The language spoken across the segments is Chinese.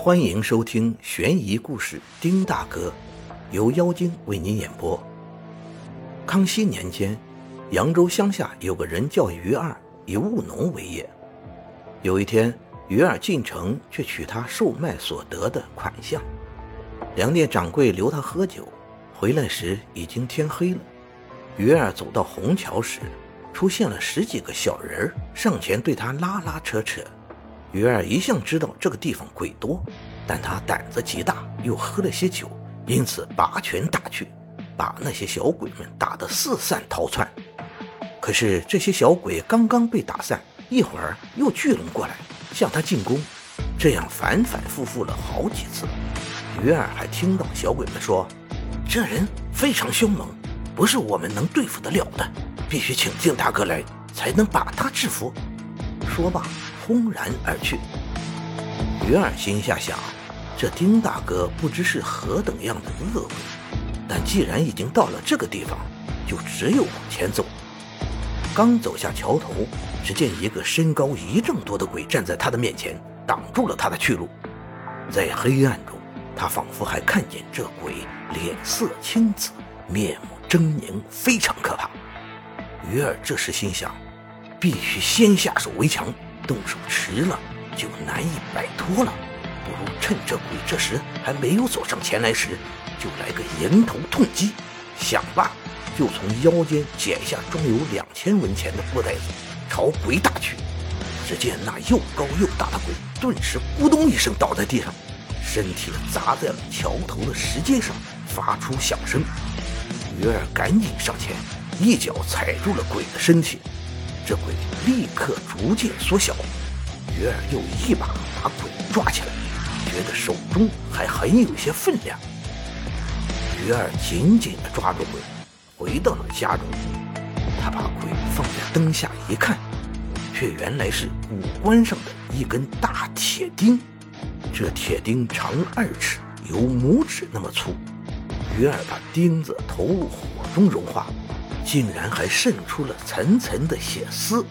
欢迎收听悬疑故事《丁大哥》，由妖精为您演播。康熙年间，扬州乡下有个人叫于二，以务农为业。有一天，于二进城去取他售卖所得的款项，粮店掌柜留他喝酒，回来时已经天黑了。于二走到虹桥时，出现了十几个小人儿，上前对他拉拉扯扯。鱼儿一向知道这个地方鬼多，但他胆子极大，又喝了些酒，因此拔拳打去，把那些小鬼们打得四散逃窜。可是这些小鬼刚刚被打散，一会儿又聚拢过来向他进攻，这样反反复复了好几次。鱼儿还听到小鬼们说：“这人非常凶猛，不是我们能对付得了的，必须请丁大哥来，才能把他制服。”说罢。轰然而去。鱼儿心下想：这丁大哥不知是何等样的恶鬼，但既然已经到了这个地方，就只有往前走。刚走下桥头，只见一个身高一丈多的鬼站在他的面前，挡住了他的去路。在黑暗中，他仿佛还看见这鬼脸色青紫，面目狰狞，非常可怕。鱼儿这时心想：必须先下手为强。动手迟了，就难以摆脱了。不如趁这鬼这时还没有走上前来时，就来个迎头痛击。想罢，就从腰间解下装有两千文钱的布袋子，朝鬼打去。只见那又高又大的鬼，顿时咕咚一声倒在地上，身体砸在了桥头的石阶上，发出响声。鱼儿赶紧上前，一脚踩住了鬼的身体。这鬼立刻逐渐缩小，鱼儿又一把把鬼抓起来，觉得手中还很有些分量。鱼儿紧紧地抓住鬼，回到了家中。他把鬼放在灯下一看，却原来是五官上的一根大铁钉。这铁钉长二尺，有拇指那么粗。鱼儿把钉子投入火中融化。竟然还渗出了层层的血丝。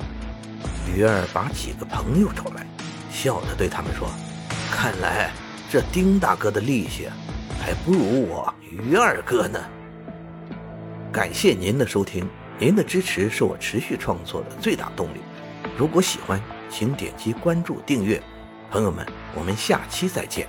鱼儿把几个朋友找来，笑着对他们说：“看来这丁大哥的力气还不如我鱼二哥呢。”感谢您的收听，您的支持是我持续创作的最大动力。如果喜欢，请点击关注订阅。朋友们，我们下期再见。